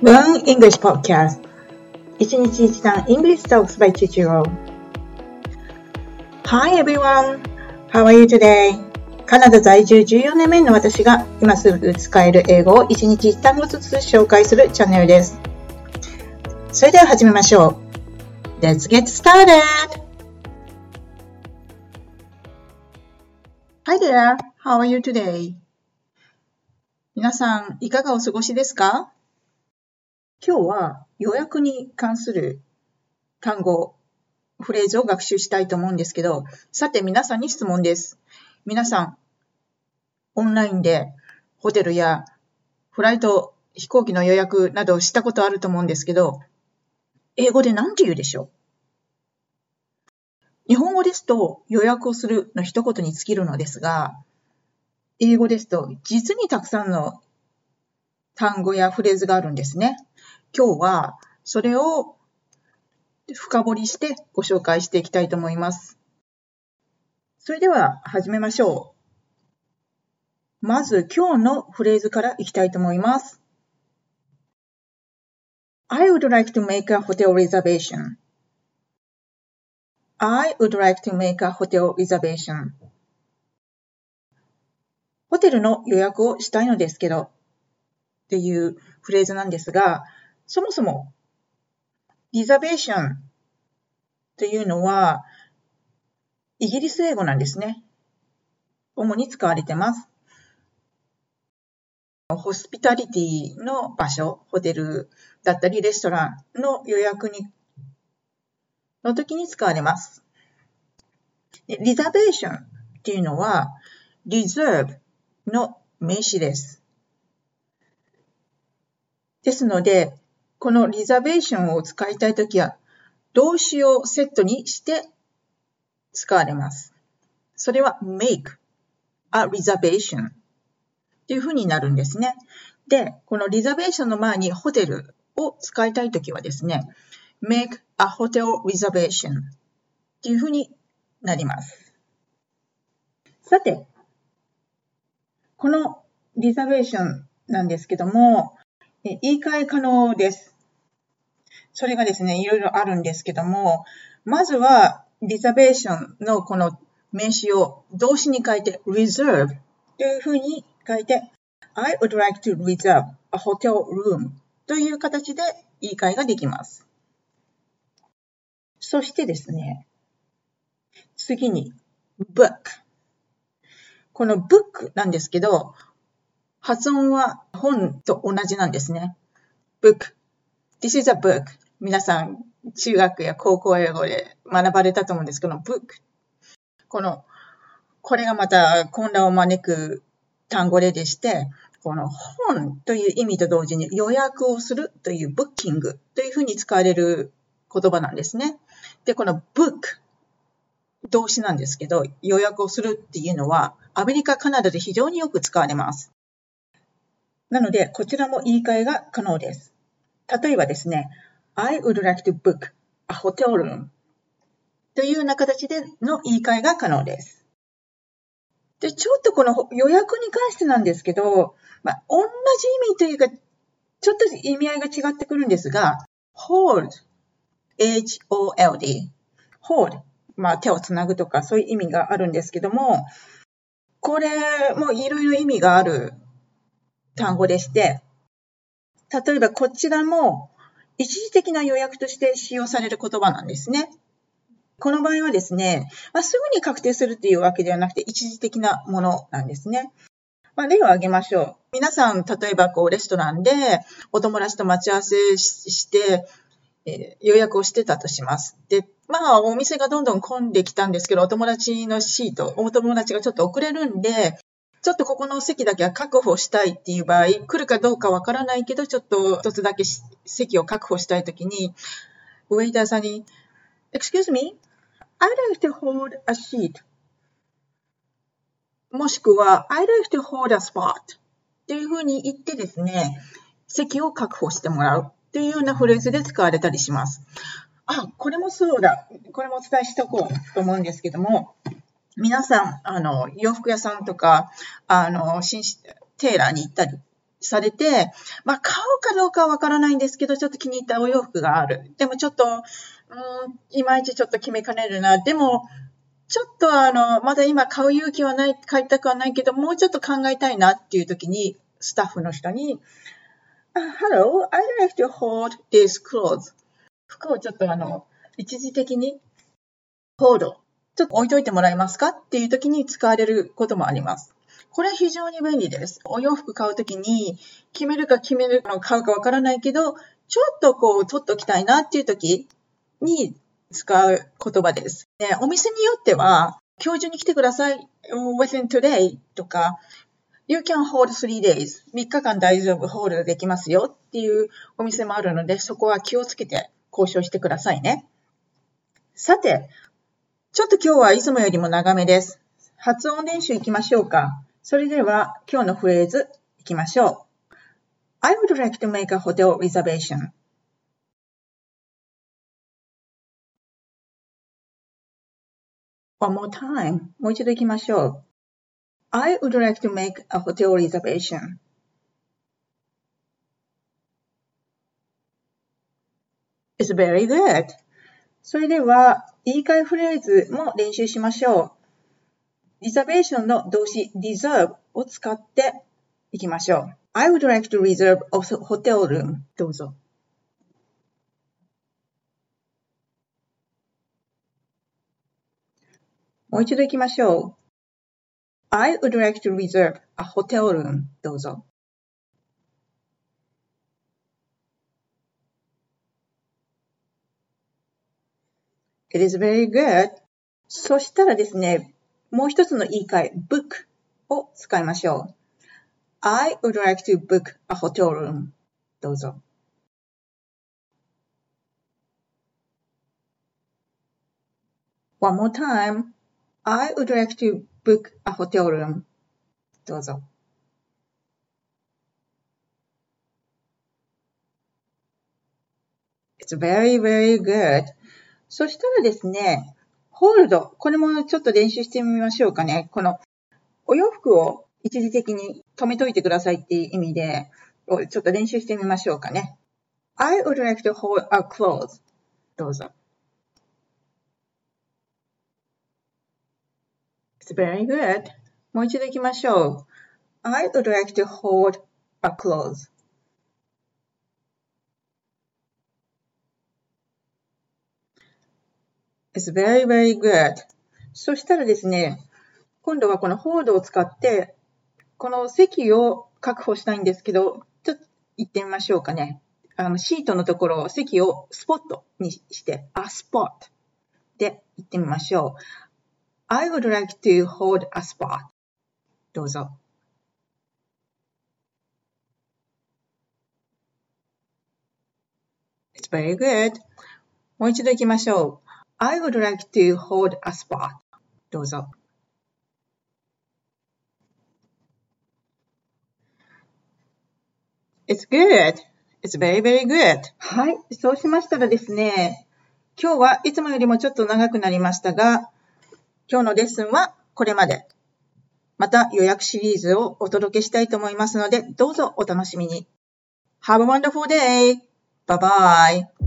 Learn English Podcast 一日一単 English Talks by Chichiro Hi everyone! How are you today? カナダ在住14年目の私が今すぐ使える英語を一日一単語ずつ紹介するチャンネルです。それでは始めましょう。Let's get started! Hi there! How are you today? 皆さん、いかがお過ごしですか今日は予約に関する単語、フレーズを学習したいと思うんですけど、さて皆さんに質問です。皆さん、オンラインでホテルやフライト、飛行機の予約などをしたことあると思うんですけど、英語で何て言うでしょう？日本語ですと予約をするの一言に尽きるのですが、英語ですと実にたくさんの単語やフレーズがあるんですね。今日はそれを深掘りしてご紹介していきたいと思います。それでは始めましょう。まず今日のフレーズからいきたいと思います。I would like to make a hotel reservation. I would like to make a hotel reservation. ホテルの予約をしたいのですけどっていうフレーズなんですが、そもそも、リザベーションというのは、イギリス英語なんですね。主に使われてます。ホスピタリティの場所、ホテルだったりレストランの予約にの時に使われます。リザベーションっていうのは、リザーブの名詞です。ですので、このリザベーションを使いたいときは、動詞をセットにして使われます。それは make a reservation っていうふうになるんですね。で、このリザベーションの前にホテルを使いたいときはですね、make a hotel reservation っていうふうになります。さて、このリザベーションなんですけども、言い換え可能です。それがですね、いろいろあるんですけども、まずは、リザベーションのこの名詞を動詞に変えて reserve というふうに変えて I would like to reserve a hotel room という形で言い換えができます。そしてですね、次に book。この book なんですけど、発音は本と同じなんですね。book. This is a book. 皆さん、中学や高校英語で学ばれたと思うんですけど、book。この、これがまた混乱を招く単語例でして、この本という意味と同時に予約をするというブッキングというふうに使われる言葉なんですね。で、この book 動詞なんですけど、予約をするっていうのはアメリカ、カナダで非常によく使われます。なので、こちらも言い換えが可能です。例えばですね、I would like to book a hotel room というような形での言い換えが可能です。で、ちょっとこの予約に関してなんですけど、まあ、同じ意味というか、ちょっと意味合いが違ってくるんですが、hold, h-o-l-d, hold, まあ手をつなぐとかそういう意味があるんですけども、これもいろいろ意味がある単語でして、例えばこちらも一時的な予約として使用される言葉なんですね。この場合はですね、まあ、すぐに確定するというわけではなくて一時的なものなんですね。まあ、例を挙げましょう。皆さん、例えばこうレストランでお友達と待ち合わせして、えー、予約をしてたとします。で、まあ、お店がどんどん混んできたんですけど、お友達のシート、お友達がちょっと遅れるんで、ちょっとここの席だけは確保したいっていう場合、来るかどうかわからないけど、ちょっと一つだけ席を確保したいときに、ウェイターさんに、Excuse me, I'd like to hold a seat. もしくは、I'd like to hold a spot. っていうふうに言ってですね、席を確保してもらうっていうようなフレーズで使われたりします。あ、これもそうだ。これもお伝えしとこうと思うんですけども、皆さん、あの、洋服屋さんとか、あの、テーラーに行ったりされて、まあ、買うかどうかはわからないんですけど、ちょっと気に入ったお洋服がある。でもちょっと、うん、いまいちちょっと決めかねるな。でも、ちょっとあの、まだ今買う勇気はない、買いたくはないけど、もうちょっと考えたいなっていう時に、スタッフの人に、Hello, I'd like to hold these clothes. 服をちょっとあの、一時的に、hold ちょっと置いといてもらえますか？っていう時に使われることもあります。これは非常に便利です。お洋服買うときに決めるか決めるの買うかわからないけど、ちょっとこう取っときたいなっていう時に使う言葉です。でお店によっては、今日中に来てください。within today とか、you can hold three days. 3日間大丈夫、ホールできますよっていうお店もあるので、そこは気をつけて交渉してくださいね。さて、ちょっと今日はいつもよりも長めです。発音練習いきましょうか。それでは今日のフレーズいきましょう。I would like to make a hotel reservation. One more time. もう一度行きましょう。I would like to make a hotel reservation. It's very good. それでは、言い換えフレーズも練習しましょう。リザベーションの動詞 deserve を使っていきましょう。I would like to reserve a hotel room. どうぞ。もう一度行きましょう。I would like to reserve a hotel room. どうぞ。It is very good. そしたらですね、もう一つの言い換え、book を使いましょう。I would like to book a hotel room. どうぞ。One more time. I would like to book a hotel room. どうぞ。It's very, very good. そしたらですね、ホールド。これもちょっと練習してみましょうかね。このお洋服を一時的に止めといてくださいっていう意味で、ちょっと練習してみましょうかね。I would like to hold a clothes. どうぞ。It's very good. もう一度行きましょう。I would like to hold a clothes. It's very, very good. そしたらですね、今度はこのホールを使って、この席を確保したいんですけど、ちょっと行ってみましょうかね。あのシートのところ、席をスポットにして、a spot で行ってみましょう。I would like to hold a spot. どうぞ。It's very good. もう一度行きましょう。I would like to hold a spot. どうぞ。It's good. It's very, very good. はい。そうしましたらですね、今日はいつもよりもちょっと長くなりましたが、今日のレッスンはこれまで。また予約シリーズをお届けしたいと思いますので、どうぞお楽しみに。Have a wonderful day! Bye bye!